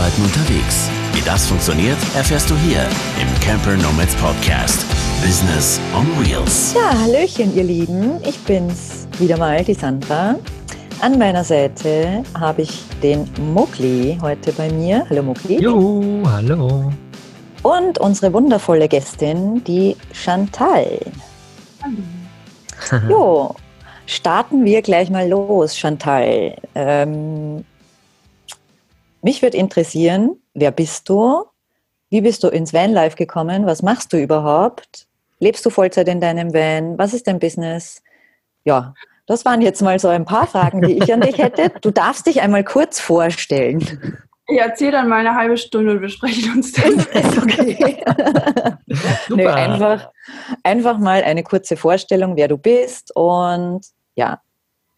Arbeiten unterwegs. Wie das funktioniert, erfährst du hier im Camper Nomads Podcast. Business on Wheels. Ja, Hallöchen, ihr Lieben. Ich bin's wieder mal, die Sandra. An meiner Seite habe ich den Mugli heute bei mir. Hallo Mugli. Jo, hallo. Und unsere wundervolle Gästin, die Chantal. Hallo. Jo, starten wir gleich mal los, Chantal. Ähm, mich würde interessieren, wer bist du? Wie bist du ins Vanlife gekommen? Was machst du überhaupt? Lebst du Vollzeit in deinem Van? Was ist dein Business? Ja, das waren jetzt mal so ein paar Fragen, die ich an dich hätte. Du darfst dich einmal kurz vorstellen. Ich erzähle dann mal eine halbe Stunde und wir sprechen uns dann. Ist okay. Nö, einfach, einfach mal eine kurze Vorstellung, wer du bist und ja.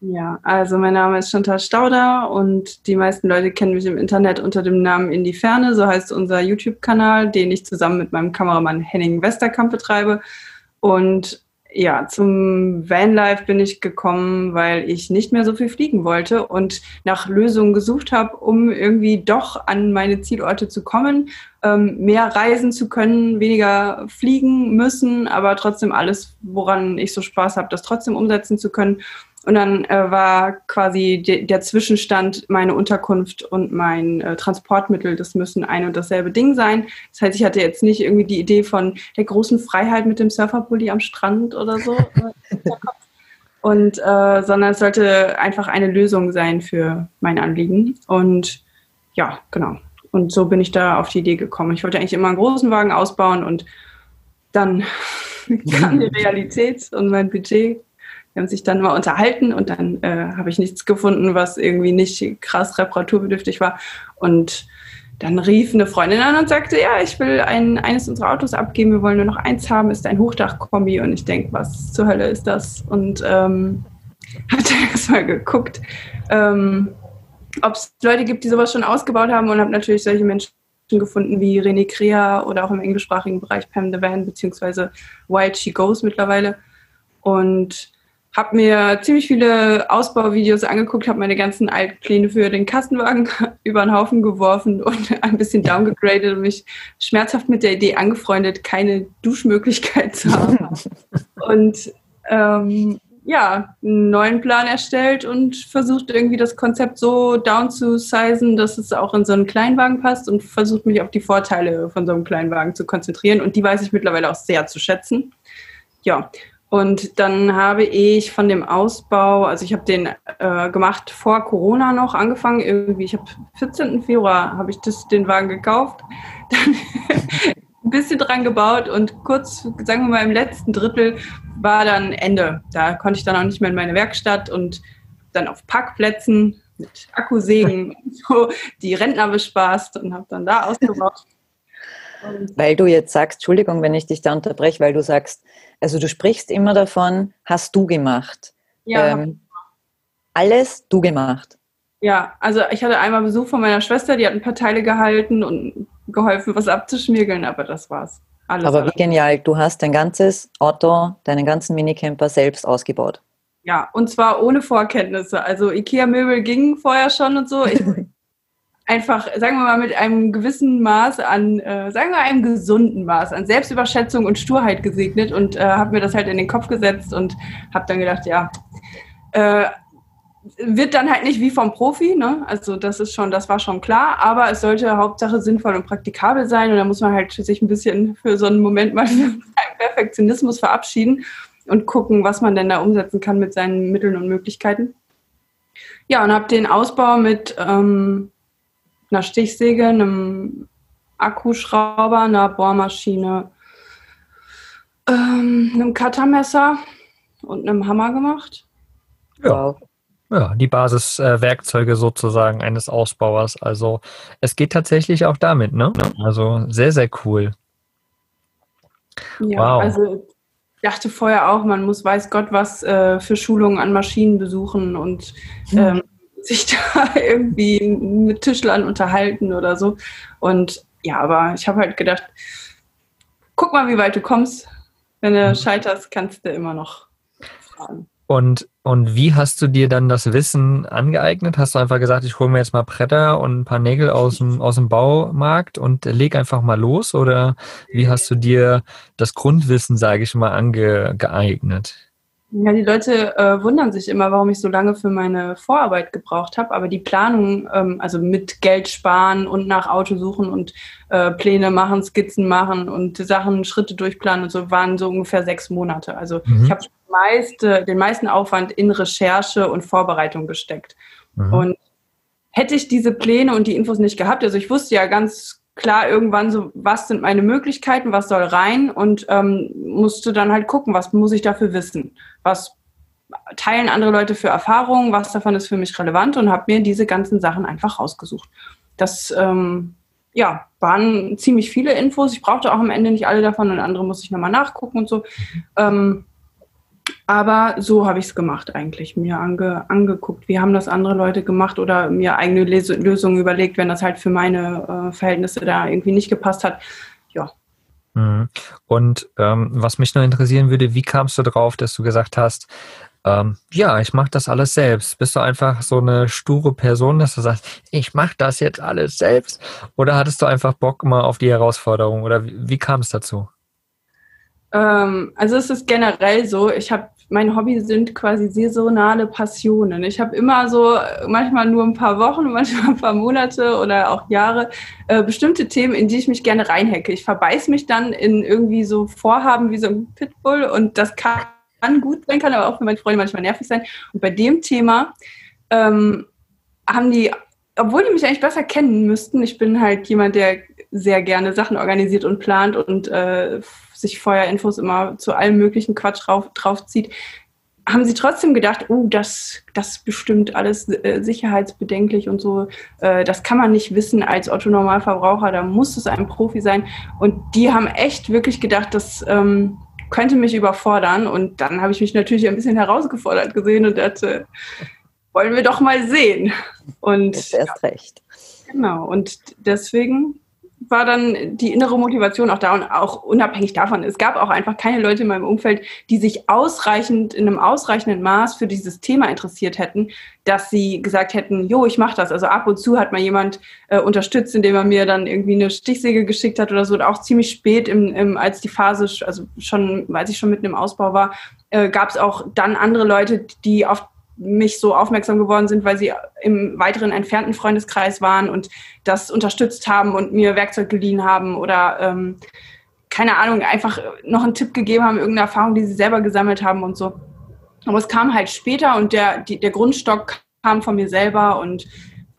Ja, also mein Name ist Chantal Stauder und die meisten Leute kennen mich im Internet unter dem Namen In die Ferne. So heißt unser YouTube-Kanal, den ich zusammen mit meinem Kameramann Henning Westerkamp betreibe. Und ja, zum Vanlife bin ich gekommen, weil ich nicht mehr so viel fliegen wollte und nach Lösungen gesucht habe, um irgendwie doch an meine Zielorte zu kommen, ähm, mehr reisen zu können, weniger fliegen müssen, aber trotzdem alles, woran ich so Spaß habe, das trotzdem umsetzen zu können. Und dann äh, war quasi de der Zwischenstand meine Unterkunft und mein äh, Transportmittel. Das müssen ein und dasselbe Ding sein. Das heißt, ich hatte jetzt nicht irgendwie die Idee von der großen Freiheit mit dem Surferpulli am Strand oder so. und äh, sondern es sollte einfach eine Lösung sein für mein Anliegen. Und ja, genau. Und so bin ich da auf die Idee gekommen. Ich wollte eigentlich immer einen großen Wagen ausbauen und dann kam die Realität und mein Budget wir haben sich dann mal unterhalten und dann äh, habe ich nichts gefunden, was irgendwie nicht krass reparaturbedürftig war. Und dann rief eine Freundin an und sagte, ja, ich will ein, eines unserer Autos abgeben, wir wollen nur noch eins haben, ist ein Hochdachkombi. Und ich denke, was zur Hölle ist das? Und ähm, habe dann erstmal geguckt, ähm, ob es Leute gibt, die sowas schon ausgebaut haben und habe natürlich solche Menschen gefunden wie René Crea oder auch im englischsprachigen Bereich Pam the Van beziehungsweise Wild She Goes mittlerweile. Und habe mir ziemlich viele Ausbauvideos angeguckt, habe meine ganzen Altpläne für den Kastenwagen über den Haufen geworfen und ein bisschen downgegradet und mich schmerzhaft mit der Idee angefreundet, keine Duschmöglichkeit zu haben. und ähm, ja, einen neuen Plan erstellt und versucht irgendwie das Konzept so down zu sizen, dass es auch in so einen Kleinwagen passt und versucht mich auf die Vorteile von so einem Kleinwagen zu konzentrieren. Und die weiß ich mittlerweile auch sehr zu schätzen. Ja, und dann habe ich von dem Ausbau, also ich habe den äh, gemacht vor Corona noch angefangen, irgendwie, ich habe 14. Februar habe ich das, den Wagen gekauft, dann ein bisschen dran gebaut und kurz, sagen wir mal im letzten Drittel war dann Ende. Da konnte ich dann auch nicht mehr in meine Werkstatt und dann auf Parkplätzen mit Akkusägen so die Rentner bespaßt und habe dann da ausgebaut. Weil du jetzt sagst, Entschuldigung, wenn ich dich da unterbreche, weil du sagst, also du sprichst immer davon, hast du gemacht. Ja. Ähm, alles du gemacht. Ja, also ich hatte einmal Besuch von meiner Schwester, die hat ein paar Teile gehalten und geholfen, was abzuschmirgeln, aber das war's. Alles aber alles. wie genial, du hast dein ganzes Auto, deinen ganzen Minicamper selbst ausgebaut. Ja, und zwar ohne Vorkenntnisse. Also Ikea-Möbel gingen vorher schon und so. Ich einfach, sagen wir mal, mit einem gewissen Maß an, äh, sagen wir einem gesunden Maß an Selbstüberschätzung und Sturheit gesegnet und äh, habe mir das halt in den Kopf gesetzt und habe dann gedacht, ja, äh, wird dann halt nicht wie vom Profi, ne? Also das ist schon, das war schon klar, aber es sollte Hauptsache sinnvoll und praktikabel sein und da muss man halt sich ein bisschen für so einen Moment mal von Perfektionismus verabschieden und gucken, was man denn da umsetzen kann mit seinen Mitteln und Möglichkeiten. Ja, und habe den Ausbau mit ähm, einer Stichsäge, einem Akkuschrauber, einer Bohrmaschine, ähm, einem Cuttermesser und einem Hammer gemacht. Ja. Ja, die Basiswerkzeuge äh, sozusagen eines Ausbauers. Also es geht tatsächlich auch damit, ne? Also sehr, sehr cool. Ja, wow. also ich dachte vorher auch, man muss weiß Gott was äh, für Schulungen an Maschinen besuchen und hm. ähm, sich da irgendwie mit Tischlern unterhalten oder so. Und ja, aber ich habe halt gedacht, guck mal, wie weit du kommst. Wenn du mhm. scheiterst, kannst du immer noch fragen. Und, und wie hast du dir dann das Wissen angeeignet? Hast du einfach gesagt, ich hole mir jetzt mal Bretter und ein paar Nägel aus dem, aus dem Baumarkt und leg einfach mal los? Oder wie hast du dir das Grundwissen, sage ich mal, angeeignet? Ja, die Leute äh, wundern sich immer, warum ich so lange für meine Vorarbeit gebraucht habe. Aber die Planung, ähm, also mit Geld sparen und nach Auto suchen und äh, Pläne machen, Skizzen machen und Sachen, Schritte durchplanen und so, waren so ungefähr sechs Monate. Also mhm. ich habe meiste, den meisten Aufwand in Recherche und Vorbereitung gesteckt. Mhm. Und hätte ich diese Pläne und die Infos nicht gehabt, also ich wusste ja ganz klar irgendwann so, was sind meine Möglichkeiten, was soll rein und ähm, musste dann halt gucken, was muss ich dafür wissen, was teilen andere Leute für Erfahrungen, was davon ist für mich relevant und habe mir diese ganzen Sachen einfach rausgesucht. Das ähm, ja, waren ziemlich viele Infos. Ich brauchte auch am Ende nicht alle davon und andere muss ich nochmal nachgucken und so. Ähm, aber so habe ich es gemacht eigentlich, mir ange, angeguckt, wie haben das andere Leute gemacht oder mir eigene Les Lösungen überlegt, wenn das halt für meine äh, Verhältnisse da irgendwie nicht gepasst hat. Mhm. Und ähm, was mich noch interessieren würde, wie kamst du drauf, dass du gesagt hast, ähm, ja, ich mache das alles selbst. Bist du einfach so eine sture Person, dass du sagst, ich mache das jetzt alles selbst? Oder hattest du einfach Bock mal auf die Herausforderung? Oder wie, wie kam es dazu? Ähm, also es ist generell so, ich habe mein Hobby sind quasi saisonale Passionen. Ich habe immer so, manchmal nur ein paar Wochen, manchmal ein paar Monate oder auch Jahre, äh, bestimmte Themen, in die ich mich gerne reinhacke. Ich verbeiß mich dann in irgendwie so Vorhaben wie so ein Pitbull und das kann gut sein, kann aber auch für meine Freunde manchmal nervig sein. Und bei dem Thema ähm, haben die, obwohl die mich eigentlich besser kennen müssten, ich bin halt jemand, der sehr gerne Sachen organisiert und plant und äh, sich vorher Infos immer zu allem möglichen Quatsch drauf, drauf zieht, haben sie trotzdem gedacht, oh, das, das ist bestimmt alles äh, sicherheitsbedenklich und so. Äh, das kann man nicht wissen als Otto-Normalverbraucher, da muss es ein Profi sein. Und die haben echt wirklich gedacht, das ähm, könnte mich überfordern. Und dann habe ich mich natürlich ein bisschen herausgefordert gesehen und dachte, wollen wir doch mal sehen. Und erst recht. Genau, und deswegen war dann die innere Motivation auch da und auch unabhängig davon. Es gab auch einfach keine Leute in meinem Umfeld, die sich ausreichend, in einem ausreichenden Maß für dieses Thema interessiert hätten, dass sie gesagt hätten, jo, ich mache das. Also ab und zu hat mal jemand äh, unterstützt, indem er mir dann irgendwie eine Stichsäge geschickt hat oder so. Und auch ziemlich spät, im, im, als die Phase, also schon, als ich schon mitten im Ausbau war, äh, gab es auch dann andere Leute, die auf mich so aufmerksam geworden sind, weil sie im weiteren entfernten Freundeskreis waren und das unterstützt haben und mir Werkzeug geliehen haben oder ähm, keine Ahnung, einfach noch einen Tipp gegeben haben, irgendeine Erfahrung, die sie selber gesammelt haben und so. Aber es kam halt später und der, die, der Grundstock kam von mir selber und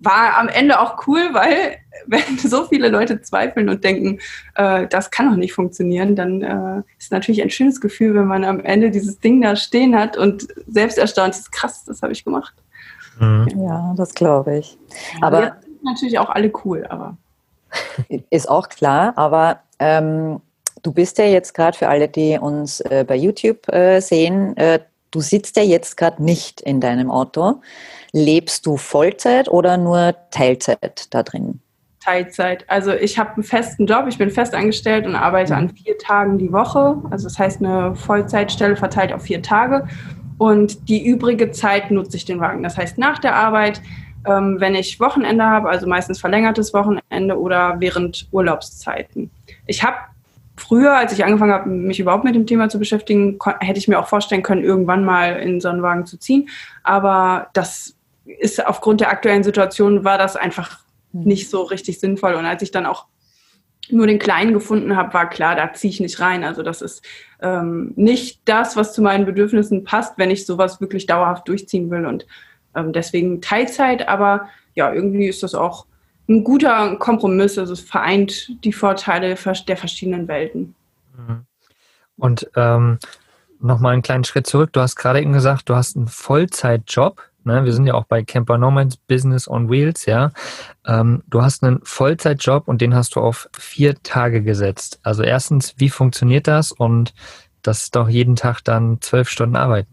war am Ende auch cool, weil wenn so viele Leute zweifeln und denken, äh, das kann doch nicht funktionieren, dann äh, ist natürlich ein schönes Gefühl, wenn man am Ende dieses Ding da stehen hat und selbst erstaunt ist, krass, das habe ich gemacht. Mhm. Ja, das glaube ich. Aber ja, natürlich auch alle cool, aber ist auch klar. Aber ähm, du bist ja jetzt gerade für alle, die uns äh, bei YouTube äh, sehen, äh, du sitzt ja jetzt gerade nicht in deinem Auto. Lebst du Vollzeit oder nur Teilzeit da drin? Teilzeit. Also ich habe einen festen Job, ich bin fest angestellt und arbeite an vier Tagen die Woche. Also das heißt eine Vollzeitstelle verteilt auf vier Tage. Und die übrige Zeit nutze ich den Wagen. Das heißt nach der Arbeit, ähm, wenn ich Wochenende habe, also meistens verlängertes Wochenende oder während Urlaubszeiten. Ich habe früher, als ich angefangen habe, mich überhaupt mit dem Thema zu beschäftigen, hätte ich mir auch vorstellen können, irgendwann mal in so einen Wagen zu ziehen. Aber das ist aufgrund der aktuellen Situation war das einfach hm. nicht so richtig sinnvoll. Und als ich dann auch nur den Kleinen gefunden habe, war klar, da ziehe ich nicht rein. Also das ist ähm, nicht das, was zu meinen Bedürfnissen passt, wenn ich sowas wirklich dauerhaft durchziehen will. Und ähm, deswegen Teilzeit, aber ja, irgendwie ist das auch ein guter Kompromiss. Also es vereint die Vorteile der verschiedenen Welten. Mhm. Und ähm, nochmal einen kleinen Schritt zurück. Du hast gerade eben gesagt, du hast einen Vollzeitjob. Ne? Wir sind ja auch bei Camper Nomads Business on Wheels, ja. Ähm, du hast einen Vollzeitjob und den hast du auf vier Tage gesetzt. Also erstens, wie funktioniert das? Und das ist doch jeden Tag dann zwölf Stunden Arbeit.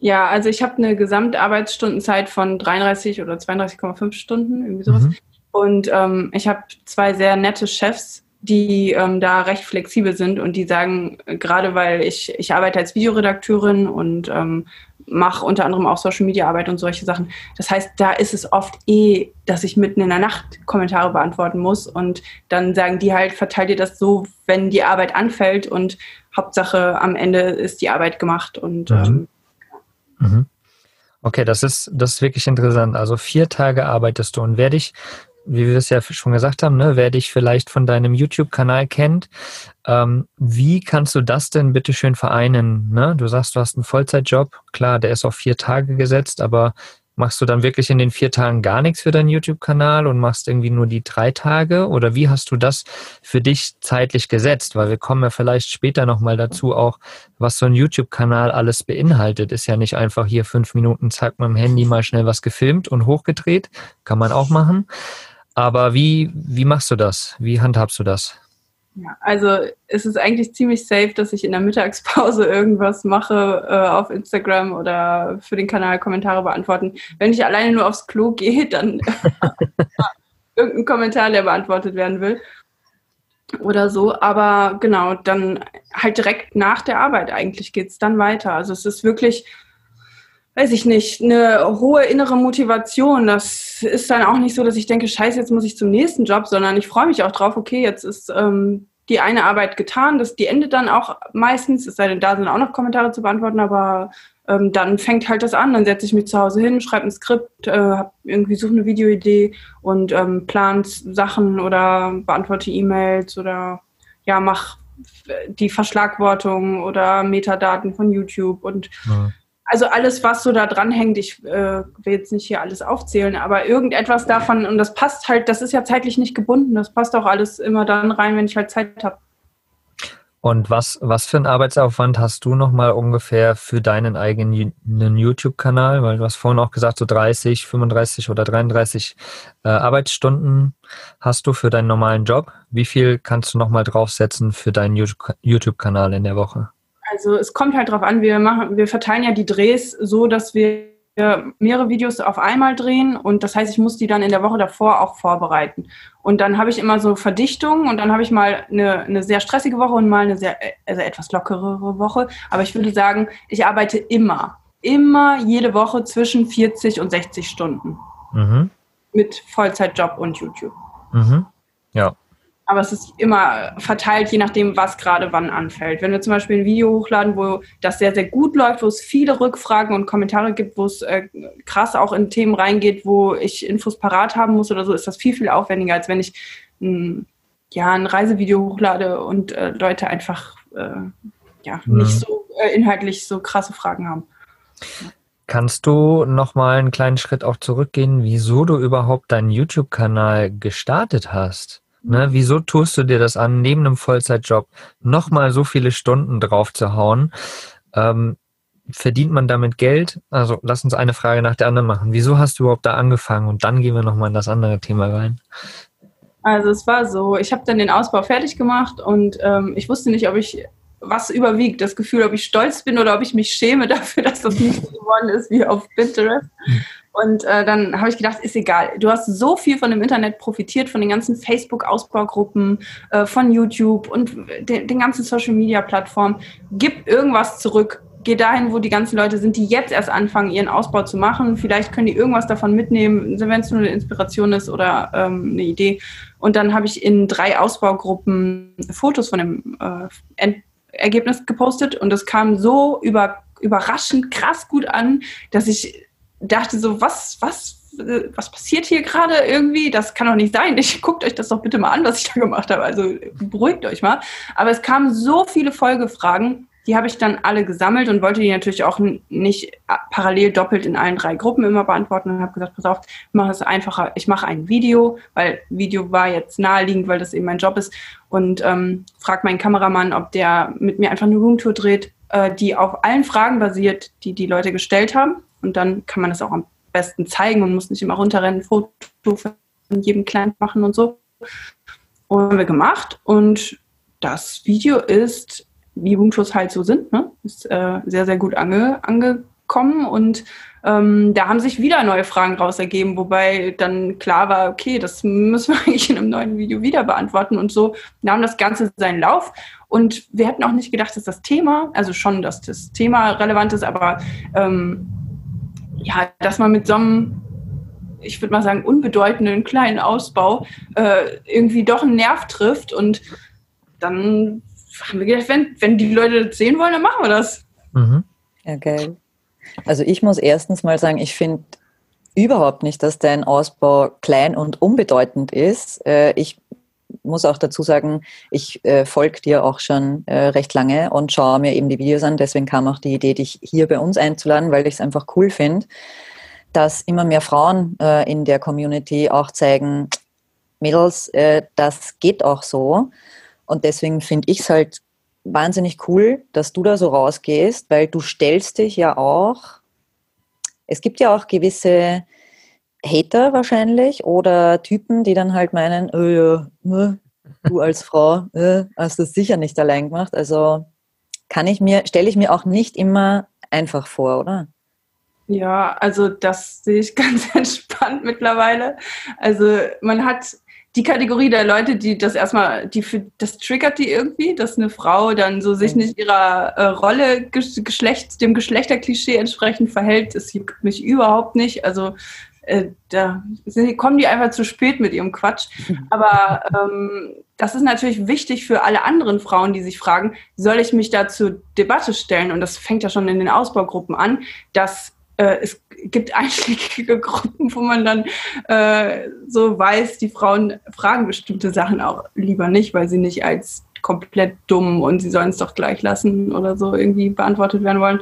Ja, also ich habe eine Gesamtarbeitsstundenzeit von 33 oder 32,5 Stunden, irgendwie sowas. Mhm. Und ähm, ich habe zwei sehr nette Chefs, die ähm, da recht flexibel sind und die sagen, äh, gerade weil ich, ich arbeite als Videoredakteurin und ähm, mache unter anderem auch Social Media Arbeit und solche Sachen. Das heißt, da ist es oft eh, dass ich mitten in der Nacht Kommentare beantworten muss und dann sagen die halt, verteilt ihr das so, wenn die Arbeit anfällt und Hauptsache am Ende ist die Arbeit gemacht und mhm. Ähm, mhm. Okay, das ist, das ist wirklich interessant. Also vier Tage arbeitest du und werde ich wie wir es ja schon gesagt haben, ne, wer dich vielleicht von deinem YouTube-Kanal kennt, ähm, wie kannst du das denn bitte schön vereinen? Ne? Du sagst, du hast einen Vollzeitjob, klar, der ist auf vier Tage gesetzt, aber machst du dann wirklich in den vier Tagen gar nichts für deinen YouTube-Kanal und machst irgendwie nur die drei Tage? Oder wie hast du das für dich zeitlich gesetzt? Weil wir kommen ja vielleicht später nochmal dazu auch, was so ein YouTube-Kanal alles beinhaltet. Ist ja nicht einfach hier fünf Minuten, zack, mit dem Handy mal schnell was gefilmt und hochgedreht. Kann man auch machen. Aber wie, wie machst du das? Wie handhabst du das? Ja, also es ist eigentlich ziemlich safe, dass ich in der Mittagspause irgendwas mache äh, auf Instagram oder für den Kanal Kommentare beantworten. Wenn ich alleine nur aufs Klo gehe, dann irgendein Kommentar, der beantwortet werden will oder so. Aber genau, dann halt direkt nach der Arbeit eigentlich geht es dann weiter. Also es ist wirklich weiß ich nicht, eine hohe innere Motivation. Das ist dann auch nicht so, dass ich denke, scheiße, jetzt muss ich zum nächsten Job, sondern ich freue mich auch drauf, okay, jetzt ist ähm, die eine Arbeit getan, das, die endet dann auch meistens, es sei denn, da sind auch noch Kommentare zu beantworten, aber ähm, dann fängt halt das an, dann setze ich mich zu Hause hin, schreibe ein Skript, äh, hab irgendwie suche eine Videoidee und ähm, plant Sachen oder beantworte E-Mails oder ja, mach die Verschlagwortung oder Metadaten von YouTube und ja also alles, was so da dranhängt, ich äh, will jetzt nicht hier alles aufzählen, aber irgendetwas davon, und das passt halt, das ist ja zeitlich nicht gebunden, das passt auch alles immer dann rein, wenn ich halt Zeit habe. Und was, was für einen Arbeitsaufwand hast du nochmal ungefähr für deinen eigenen YouTube-Kanal? Weil du hast vorhin auch gesagt, so 30, 35 oder 33 äh, Arbeitsstunden hast du für deinen normalen Job. Wie viel kannst du nochmal draufsetzen für deinen YouTube-Kanal in der Woche? Also es kommt halt drauf an, wir machen, wir verteilen ja die Drehs so, dass wir mehrere Videos auf einmal drehen und das heißt, ich muss die dann in der Woche davor auch vorbereiten. Und dann habe ich immer so Verdichtungen und dann habe ich mal eine, eine sehr stressige Woche und mal eine sehr, also etwas lockerere Woche. Aber ich würde sagen, ich arbeite immer, immer jede Woche zwischen 40 und 60 Stunden. Mhm. Mit Vollzeitjob und YouTube. Mhm. Ja, aber es ist immer verteilt, je nachdem, was gerade wann anfällt. Wenn wir zum Beispiel ein Video hochladen, wo das sehr, sehr gut läuft, wo es viele Rückfragen und Kommentare gibt, wo es äh, krass auch in Themen reingeht, wo ich Infos parat haben muss oder so, ist das viel, viel aufwendiger, als wenn ich ein, ja, ein Reisevideo hochlade und äh, Leute einfach äh, ja, mhm. nicht so äh, inhaltlich so krasse Fragen haben. Kannst du noch mal einen kleinen Schritt auch zurückgehen, wieso du überhaupt deinen YouTube-Kanal gestartet hast? Ne, wieso tust du dir das an, neben einem Vollzeitjob nochmal so viele Stunden drauf zu hauen? Ähm, verdient man damit Geld? Also lass uns eine Frage nach der anderen machen. Wieso hast du überhaupt da angefangen? Und dann gehen wir nochmal in das andere Thema rein. Also es war so, ich habe dann den Ausbau fertig gemacht und ähm, ich wusste nicht, ob ich was überwiegt, das Gefühl, ob ich stolz bin oder ob ich mich schäme dafür, dass das nicht so geworden ist wie auf Pinterest. Und äh, dann habe ich gedacht, ist egal. Du hast so viel von dem Internet profitiert, von den ganzen Facebook-Ausbaugruppen, äh, von YouTube und de den ganzen Social-Media-Plattformen. Gib irgendwas zurück. Geh dahin, wo die ganzen Leute sind, die jetzt erst anfangen, ihren Ausbau zu machen. Vielleicht können die irgendwas davon mitnehmen, wenn es nur eine Inspiration ist oder ähm, eine Idee. Und dann habe ich in drei Ausbaugruppen Fotos von dem äh, Ergebnis gepostet und das kam so über, überraschend krass gut an, dass ich dachte so, was, was, was passiert hier gerade irgendwie? Das kann doch nicht sein. Ich guckt euch das doch bitte mal an, was ich da gemacht habe. Also beruhigt euch mal. Aber es kamen so viele Folgefragen, die habe ich dann alle gesammelt und wollte die natürlich auch nicht parallel doppelt in allen drei Gruppen immer beantworten und habe gesagt, pass auf, ich mache es einfacher. Ich mache ein Video, weil Video war jetzt naheliegend, weil das eben mein Job ist und ähm, frage meinen Kameramann, ob der mit mir einfach eine Roomtour dreht, äh, die auf allen Fragen basiert, die die Leute gestellt haben und dann kann man das auch am besten zeigen und muss nicht immer runterrennen, Foto von jedem Client machen und so. Und haben wir gemacht und das Video ist, wie Ubuntu's halt so sind, ne? ist äh, sehr, sehr gut ange, ange, kommen und ähm, da haben sich wieder neue Fragen raus ergeben, wobei dann klar war, okay, das müssen wir eigentlich in einem neuen Video wieder beantworten und so nahm das Ganze seinen Lauf und wir hätten auch nicht gedacht, dass das Thema, also schon, dass das Thema relevant ist, aber ähm, ja, dass man mit so einem ich würde mal sagen, unbedeutenden kleinen Ausbau äh, irgendwie doch einen Nerv trifft. Und dann haben wir gedacht, wenn, wenn die Leute das sehen wollen, dann machen wir das. Mhm. Ja, geil. Also ich muss erstens mal sagen, ich finde überhaupt nicht, dass dein Ausbau klein und unbedeutend ist. Äh, ich muss auch dazu sagen, ich äh, folge dir auch schon äh, recht lange und schaue mir eben die Videos an. Deswegen kam auch die Idee, dich hier bei uns einzuladen, weil ich es einfach cool finde, dass immer mehr Frauen äh, in der Community auch zeigen, Mädels, äh, das geht auch so. Und deswegen finde ich es halt wahnsinnig cool, dass du da so rausgehst, weil du stellst dich ja auch, es gibt ja auch gewisse Hater wahrscheinlich oder Typen, die dann halt meinen, ja, ne, du als Frau äh, hast das sicher nicht allein gemacht. Also kann ich mir, stelle ich mir auch nicht immer einfach vor, oder? Ja, also das sehe ich ganz entspannt mittlerweile. Also man hat die Kategorie der Leute, die das erstmal, die für das triggert die irgendwie, dass eine Frau dann so sich nicht ihrer äh, Rolle Geschlecht, dem Geschlechterklischee entsprechend verhält, das juckt mich überhaupt nicht. Also äh, da kommen die einfach zu spät mit ihrem Quatsch. Aber ähm, das ist natürlich wichtig für alle anderen Frauen, die sich fragen, soll ich mich da zur Debatte stellen? Und das fängt ja schon in den Ausbaugruppen an, dass äh, es gibt einschlägige Gruppen, wo man dann äh, so weiß, die Frauen fragen bestimmte Sachen auch lieber nicht, weil sie nicht als komplett dumm und sie sollen es doch gleich lassen oder so irgendwie beantwortet werden wollen.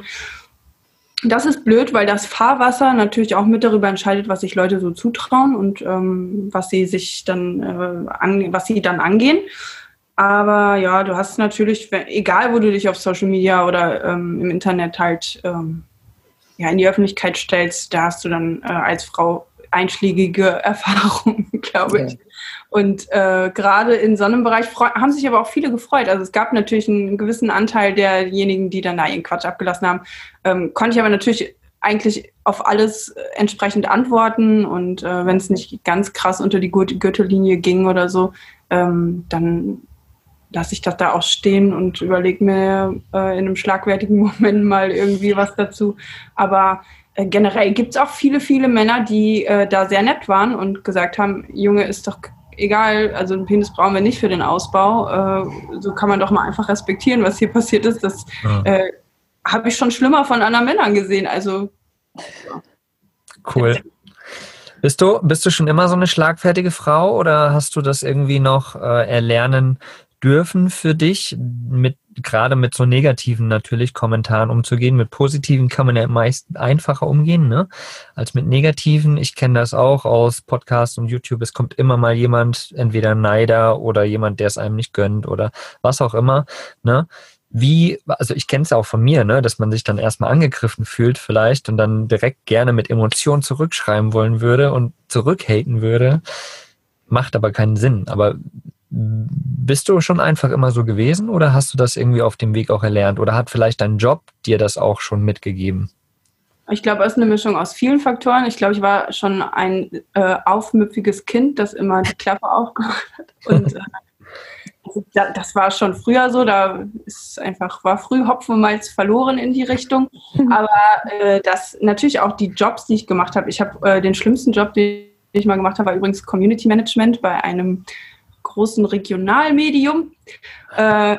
Das ist blöd, weil das Fahrwasser natürlich auch mit darüber entscheidet, was sich Leute so zutrauen und ähm, was sie sich dann, äh, an, was sie dann angehen. Aber ja, du hast natürlich, egal wo du dich auf Social Media oder ähm, im Internet halt ähm, ja, in die Öffentlichkeit stellst, da hast du dann äh, als Frau einschlägige Erfahrungen, glaube ich. Ja. Und äh, gerade in so einem Bereich haben sich aber auch viele gefreut. Also es gab natürlich einen gewissen Anteil derjenigen, die dann da ihren Quatsch abgelassen haben. Ähm, konnte ich aber natürlich eigentlich auf alles entsprechend antworten und äh, wenn es nicht ganz krass unter die Gürtellinie ging oder so, ähm, dann lasse ich das da auch stehen und überlege mir äh, in einem schlagwertigen Moment mal irgendwie was dazu. Aber äh, generell gibt es auch viele, viele Männer, die äh, da sehr nett waren und gesagt haben, Junge, ist doch egal, also einen Penis brauchen wir nicht für den Ausbau. Äh, so kann man doch mal einfach respektieren, was hier passiert ist. Das ja. Äh, habe ich schon schlimmer von anderen Männern gesehen. Also Cool. Bist du, bist du schon immer so eine schlagfertige Frau oder hast du das irgendwie noch äh, erlernen dürfen für dich, mit, gerade mit so negativen natürlich Kommentaren umzugehen. Mit positiven kann man ja meist einfacher umgehen, ne? Als mit negativen. Ich kenne das auch aus Podcasts und YouTube. Es kommt immer mal jemand, entweder Neider oder jemand, der es einem nicht gönnt oder was auch immer, ne? Wie, also ich kenne es ja auch von mir, ne, dass man sich dann erstmal angegriffen fühlt vielleicht und dann direkt gerne mit Emotionen zurückschreiben wollen würde und zurückhaten würde. Macht aber keinen Sinn. Aber bist du schon einfach immer so gewesen oder hast du das irgendwie auf dem Weg auch erlernt? Oder hat vielleicht dein Job dir das auch schon mitgegeben? Ich glaube, es ist eine Mischung aus vielen Faktoren. Ich glaube, ich war schon ein äh, aufmüpfiges Kind, das immer die Klappe aufgemacht hat. Und äh, also, das war schon früher so. Da ist einfach, war früh Hopfen und Malz verloren in die Richtung. Aber äh, das natürlich auch die Jobs, die ich gemacht habe. Ich habe äh, den schlimmsten Job, den ich mal gemacht habe, war übrigens Community Management bei einem großen Regionalmedium. Äh,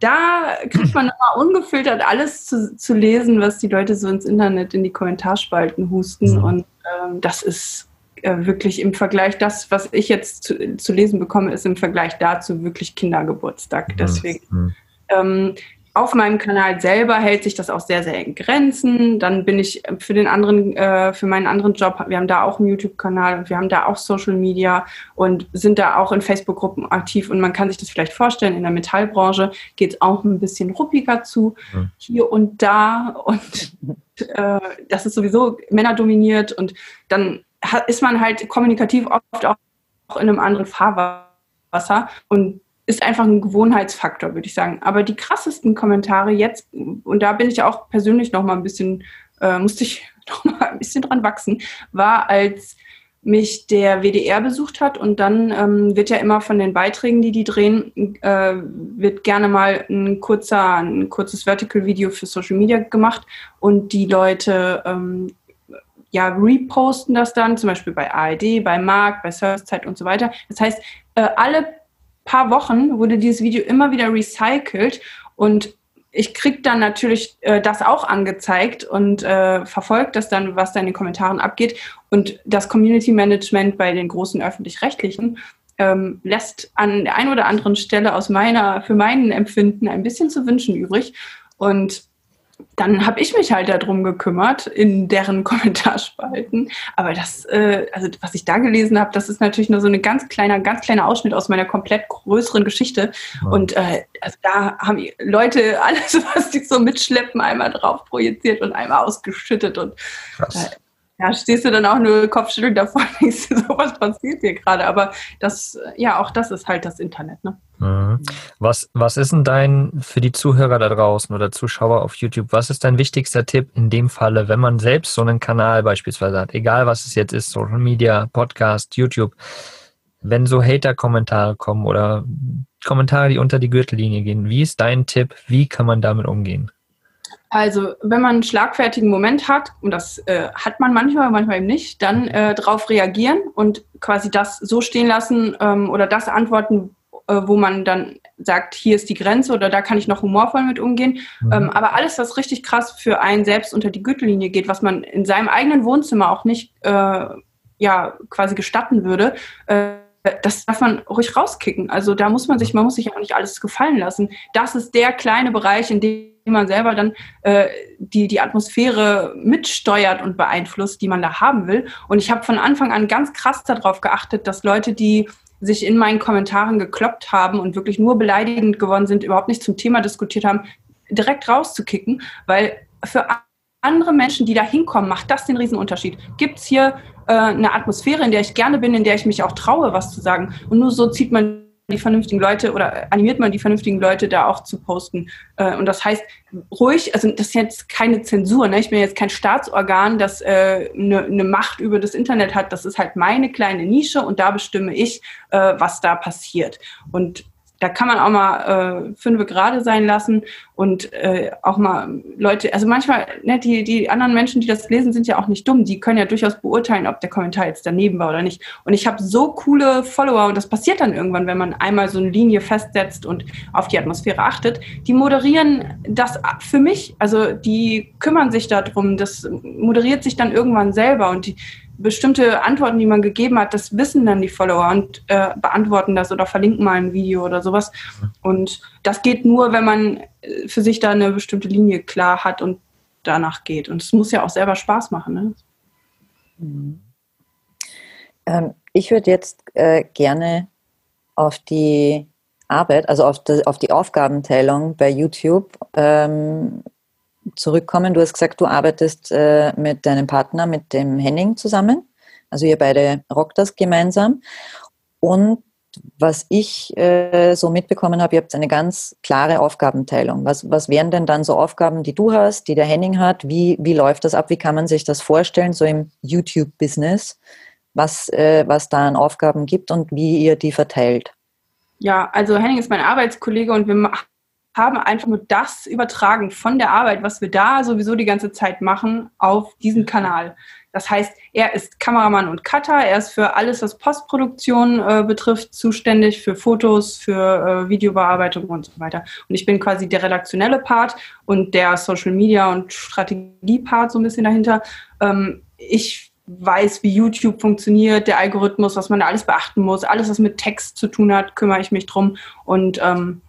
da kriegt man immer ungefiltert alles zu, zu, lesen, was die Leute so ins Internet in die Kommentarspalten husten. Mhm. Und ähm, das ist äh, wirklich im Vergleich, das, was ich jetzt zu, zu, lesen bekomme, ist im Vergleich dazu wirklich Kindergeburtstag. Mhm. Deswegen. Mhm. Ähm, auf meinem Kanal selber hält sich das auch sehr, sehr in Grenzen. Dann bin ich für den anderen, äh, für meinen anderen Job, wir haben da auch einen YouTube-Kanal und wir haben da auch Social Media und sind da auch in Facebook-Gruppen aktiv. Und man kann sich das vielleicht vorstellen, in der Metallbranche geht es auch ein bisschen ruppiger zu, mhm. hier und da. Und äh, das ist sowieso männerdominiert. Und dann ist man halt kommunikativ oft auch in einem anderen Fahrwasser. Und ist einfach ein Gewohnheitsfaktor, würde ich sagen. Aber die krassesten Kommentare jetzt, und da bin ich auch persönlich noch mal ein bisschen äh, musste ich noch mal ein bisschen dran wachsen, war, als mich der WDR besucht hat und dann ähm, wird ja immer von den Beiträgen, die die drehen, äh, wird gerne mal ein kurzer, ein kurzes Vertical-Video für Social Media gemacht und die Leute ähm, ja reposten das dann, zum Beispiel bei ARD, bei Markt, bei Servicezeit und so weiter. Das heißt, äh, alle paar Wochen wurde dieses Video immer wieder recycelt und ich kriege dann natürlich äh, das auch angezeigt und äh, verfolgt das dann, was da in den Kommentaren abgeht. Und das Community Management bei den großen öffentlich-rechtlichen ähm, lässt an der einen oder anderen Stelle aus meiner, für meinen Empfinden ein bisschen zu wünschen übrig. Und dann habe ich mich halt darum gekümmert in deren Kommentarspalten. Aber das, äh, also was ich da gelesen habe, das ist natürlich nur so ein ganz kleiner, ganz kleiner Ausschnitt aus meiner komplett größeren Geschichte. Ja. Und äh, also da haben Leute alles, was die so mitschleppen, einmal drauf projiziert und einmal ausgeschüttet. Und. Äh, ja, stehst du dann auch nur kopfschüttelnd davor und denkst dir, sowas passiert hier gerade. Aber das, ja, auch das ist halt das Internet. Ne? Mhm. Was, was ist denn dein, für die Zuhörer da draußen oder Zuschauer auf YouTube, was ist dein wichtigster Tipp in dem Falle, wenn man selbst so einen Kanal beispielsweise hat, egal was es jetzt ist, Social Media, Podcast, YouTube, wenn so Hater-Kommentare kommen oder Kommentare, die unter die Gürtellinie gehen, wie ist dein Tipp, wie kann man damit umgehen? Also, wenn man einen schlagfertigen Moment hat, und das äh, hat man manchmal, manchmal eben nicht, dann äh, darauf reagieren und quasi das so stehen lassen ähm, oder das antworten, äh, wo man dann sagt, hier ist die Grenze oder da kann ich noch humorvoll mit umgehen. Mhm. Ähm, aber alles, was richtig krass für einen selbst unter die Gürtellinie geht, was man in seinem eigenen Wohnzimmer auch nicht äh, ja quasi gestatten würde, äh, das darf man ruhig rauskicken. Also da muss man sich, man muss sich auch nicht alles gefallen lassen. Das ist der kleine Bereich, in dem man selber dann äh, die, die Atmosphäre mitsteuert und beeinflusst, die man da haben will. Und ich habe von Anfang an ganz krass darauf geachtet, dass Leute, die sich in meinen Kommentaren gekloppt haben und wirklich nur beleidigend geworden sind, überhaupt nicht zum Thema diskutiert haben, direkt rauszukicken, weil für andere Menschen, die da hinkommen, macht das den Riesenunterschied. Gibt es hier äh, eine Atmosphäre, in der ich gerne bin, in der ich mich auch traue, was zu sagen? Und nur so zieht man die vernünftigen Leute oder animiert man die vernünftigen Leute da auch zu posten. Äh, und das heißt, ruhig, also das ist jetzt keine Zensur, ne? ich bin jetzt kein Staatsorgan, das äh, eine, eine Macht über das Internet hat, das ist halt meine kleine Nische und da bestimme ich, äh, was da passiert. Und da kann man auch mal äh, fünf gerade sein lassen und äh, auch mal Leute, also manchmal, ne, die, die anderen Menschen, die das lesen, sind ja auch nicht dumm. Die können ja durchaus beurteilen, ob der Kommentar jetzt daneben war oder nicht. Und ich habe so coole Follower und das passiert dann irgendwann, wenn man einmal so eine Linie festsetzt und auf die Atmosphäre achtet. Die moderieren das für mich, also die kümmern sich darum, das moderiert sich dann irgendwann selber und die bestimmte Antworten, die man gegeben hat, das wissen dann die Follower und äh, beantworten das oder verlinken mal ein Video oder sowas. Und das geht nur, wenn man äh, für sich da eine bestimmte Linie klar hat und danach geht. Und es muss ja auch selber Spaß machen. Ne? Mhm. Ähm, ich würde jetzt äh, gerne auf die Arbeit, also auf die, auf die Aufgabenteilung bei YouTube ähm, zurückkommen. Du hast gesagt, du arbeitest äh, mit deinem Partner, mit dem Henning zusammen. Also ihr beide rockt das gemeinsam. Und was ich äh, so mitbekommen habe, ihr habt eine ganz klare Aufgabenteilung. Was, was wären denn dann so Aufgaben, die du hast, die der Henning hat? Wie, wie läuft das ab? Wie kann man sich das vorstellen, so im YouTube-Business, was, äh, was da an Aufgaben gibt und wie ihr die verteilt? Ja, also Henning ist mein Arbeitskollege und wir haben einfach nur das übertragen von der Arbeit, was wir da sowieso die ganze Zeit machen, auf diesen Kanal. Das heißt, er ist Kameramann und Cutter, er ist für alles, was Postproduktion äh, betrifft, zuständig, für Fotos, für äh, Videobearbeitung und so weiter. Und ich bin quasi der redaktionelle Part und der Social Media und Strategie-Part so ein bisschen dahinter. Ähm, ich weiß, wie YouTube funktioniert, der Algorithmus, was man da alles beachten muss, alles, was mit Text zu tun hat, kümmere ich mich drum. Und ähm,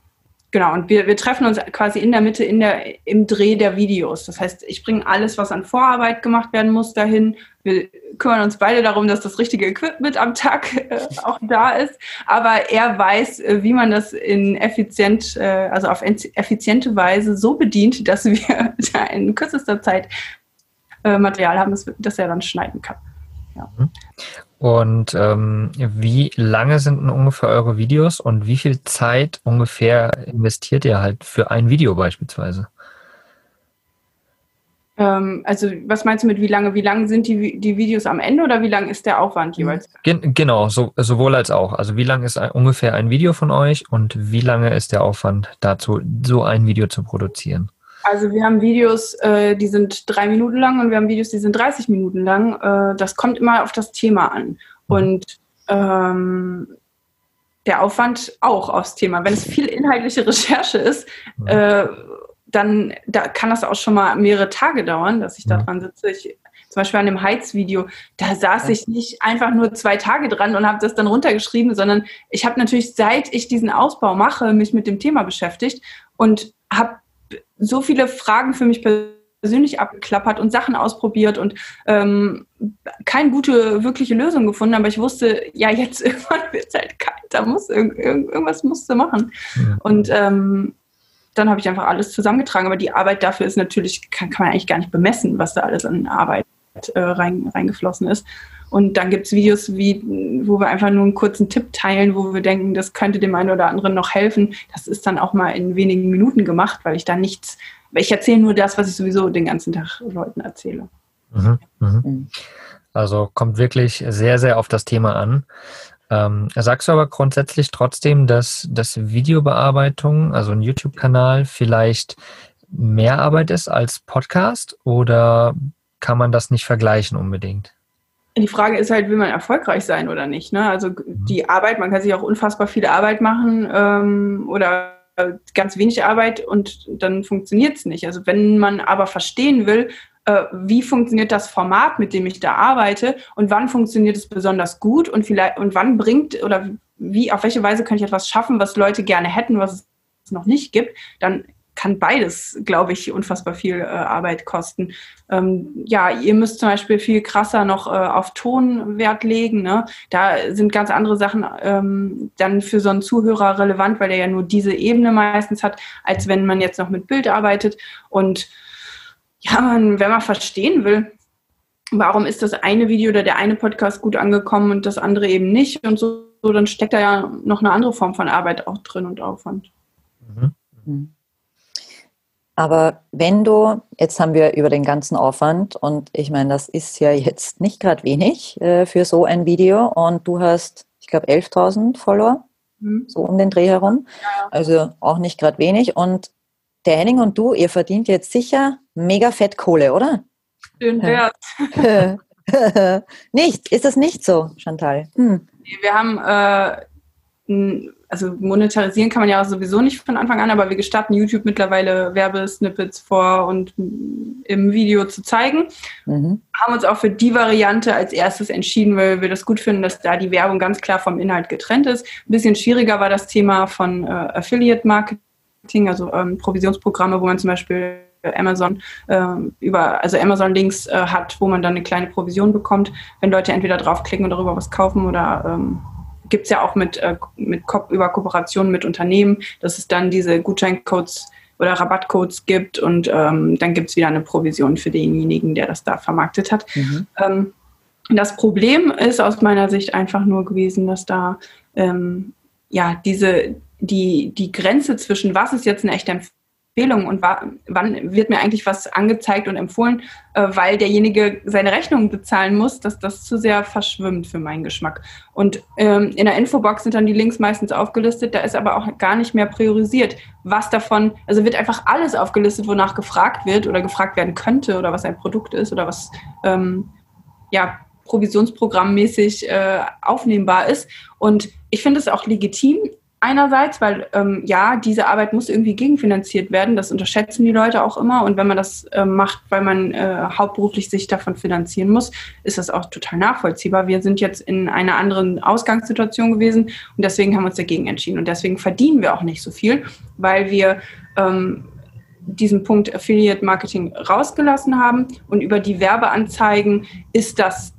Genau, und wir, wir treffen uns quasi in der Mitte in der, im Dreh der Videos. Das heißt, ich bringe alles, was an Vorarbeit gemacht werden muss, dahin. Wir kümmern uns beide darum, dass das richtige Equipment am Tag äh, auch da ist. Aber er weiß, äh, wie man das in effizient, äh, also auf effiziente Weise so bedient, dass wir da in kürzester Zeit äh, Material haben, das, das er dann schneiden kann. Ja. Und ähm, wie lange sind denn ungefähr eure Videos und wie viel Zeit ungefähr investiert ihr halt für ein Video beispielsweise? Ähm, also was meinst du mit wie lange? Wie lang sind die, die Videos am Ende oder wie lang ist der Aufwand jeweils? Gen genau, so, sowohl als auch. Also wie lang ist ein, ungefähr ein Video von euch und wie lange ist der Aufwand dazu, so ein Video zu produzieren? Also wir haben Videos, äh, die sind drei Minuten lang und wir haben Videos, die sind 30 Minuten lang. Äh, das kommt immer auf das Thema an. Und ähm, der Aufwand auch aufs Thema. Wenn es viel inhaltliche Recherche ist, äh, dann da kann das auch schon mal mehrere Tage dauern, dass ich da dran sitze. Ich, zum Beispiel an dem Heizvideo, da saß ich nicht einfach nur zwei Tage dran und habe das dann runtergeschrieben, sondern ich habe natürlich, seit ich diesen Ausbau mache, mich mit dem Thema beschäftigt und habe so viele Fragen für mich persönlich abgeklappert und Sachen ausprobiert und ähm, keine gute, wirkliche Lösung gefunden, aber ich wusste, ja, jetzt irgendwann wird es halt kalt, da muss irg irgendwas musst du machen. Ja. Und ähm, dann habe ich einfach alles zusammengetragen. Aber die Arbeit dafür ist natürlich, kann, kann man eigentlich gar nicht bemessen, was da alles an Arbeit äh, rein, reingeflossen ist. Und dann gibt es Videos, wie, wo wir einfach nur einen kurzen Tipp teilen, wo wir denken, das könnte dem einen oder anderen noch helfen. Das ist dann auch mal in wenigen Minuten gemacht, weil ich da nichts, ich erzähle nur das, was ich sowieso den ganzen Tag Leuten erzähle. Mhm, mhm. mhm. Also kommt wirklich sehr, sehr auf das Thema an. Ähm, sagst du aber grundsätzlich trotzdem, dass, dass Videobearbeitung, also ein YouTube-Kanal, vielleicht mehr Arbeit ist als Podcast oder kann man das nicht vergleichen unbedingt? Die Frage ist halt, will man erfolgreich sein oder nicht? Ne? Also mhm. die Arbeit, man kann sich auch unfassbar viel Arbeit machen ähm, oder ganz wenig Arbeit und dann funktioniert es nicht. Also wenn man aber verstehen will, äh, wie funktioniert das Format, mit dem ich da arbeite und wann funktioniert es besonders gut und vielleicht und wann bringt oder wie, auf welche Weise kann ich etwas schaffen, was Leute gerne hätten, was es noch nicht gibt, dann kann beides, glaube ich, unfassbar viel äh, Arbeit kosten. Ähm, ja, ihr müsst zum Beispiel viel krasser noch äh, auf Ton Wert legen. Ne? Da sind ganz andere Sachen ähm, dann für so einen Zuhörer relevant, weil er ja nur diese Ebene meistens hat, als wenn man jetzt noch mit Bild arbeitet. Und ja, man, wenn man verstehen will, warum ist das eine Video oder der eine Podcast gut angekommen und das andere eben nicht und so, so dann steckt da ja noch eine andere Form von Arbeit auch drin und Aufwand. Mhm. Aber wenn du, jetzt haben wir über den ganzen Aufwand und ich meine, das ist ja jetzt nicht gerade wenig äh, für so ein Video und du hast, ich glaube, 11.000 Follower, mhm. so um den Dreh herum, ja. also auch nicht gerade wenig und der Henning und du, ihr verdient jetzt sicher mega fett Kohle, oder? Schön wert. nicht, ist das nicht so, Chantal? Hm. Wir haben, äh, also monetarisieren kann man ja sowieso nicht von Anfang an, aber wir gestatten YouTube mittlerweile Werbesnippets vor und im Video zu zeigen. Mhm. Haben uns auch für die Variante als erstes entschieden, weil wir das gut finden, dass da die Werbung ganz klar vom Inhalt getrennt ist. Ein bisschen schwieriger war das Thema von äh, Affiliate Marketing also ähm, Provisionsprogramme, wo man zum Beispiel Amazon äh, über, also Amazon-Links äh, hat, wo man dann eine kleine Provision bekommt, wenn Leute entweder draufklicken und darüber was kaufen oder ähm, gibt es ja auch mit, äh, mit Ko über Kooperationen mit Unternehmen, dass es dann diese Gutscheincodes oder Rabattcodes gibt und ähm, dann gibt es wieder eine Provision für denjenigen, der das da vermarktet hat. Mhm. Ähm, das Problem ist aus meiner Sicht einfach nur gewesen, dass da ähm, ja diese die, die Grenze zwischen, was ist jetzt eine echte Empfehlung und wann wird mir eigentlich was angezeigt und empfohlen, äh, weil derjenige seine Rechnung bezahlen muss, dass das zu sehr verschwimmt für meinen Geschmack. Und ähm, in der Infobox sind dann die Links meistens aufgelistet, da ist aber auch gar nicht mehr priorisiert, was davon, also wird einfach alles aufgelistet, wonach gefragt wird oder gefragt werden könnte oder was ein Produkt ist oder was ähm, ja provisionsprogrammmäßig äh, aufnehmbar ist. Und ich finde es auch legitim, einerseits, weil ähm, ja, diese Arbeit muss irgendwie gegenfinanziert werden. Das unterschätzen die Leute auch immer. Und wenn man das äh, macht, weil man äh, hauptberuflich sich davon finanzieren muss, ist das auch total nachvollziehbar. Wir sind jetzt in einer anderen Ausgangssituation gewesen und deswegen haben wir uns dagegen entschieden. Und deswegen verdienen wir auch nicht so viel, weil wir ähm, diesen Punkt Affiliate Marketing rausgelassen haben. Und über die Werbeanzeigen ist das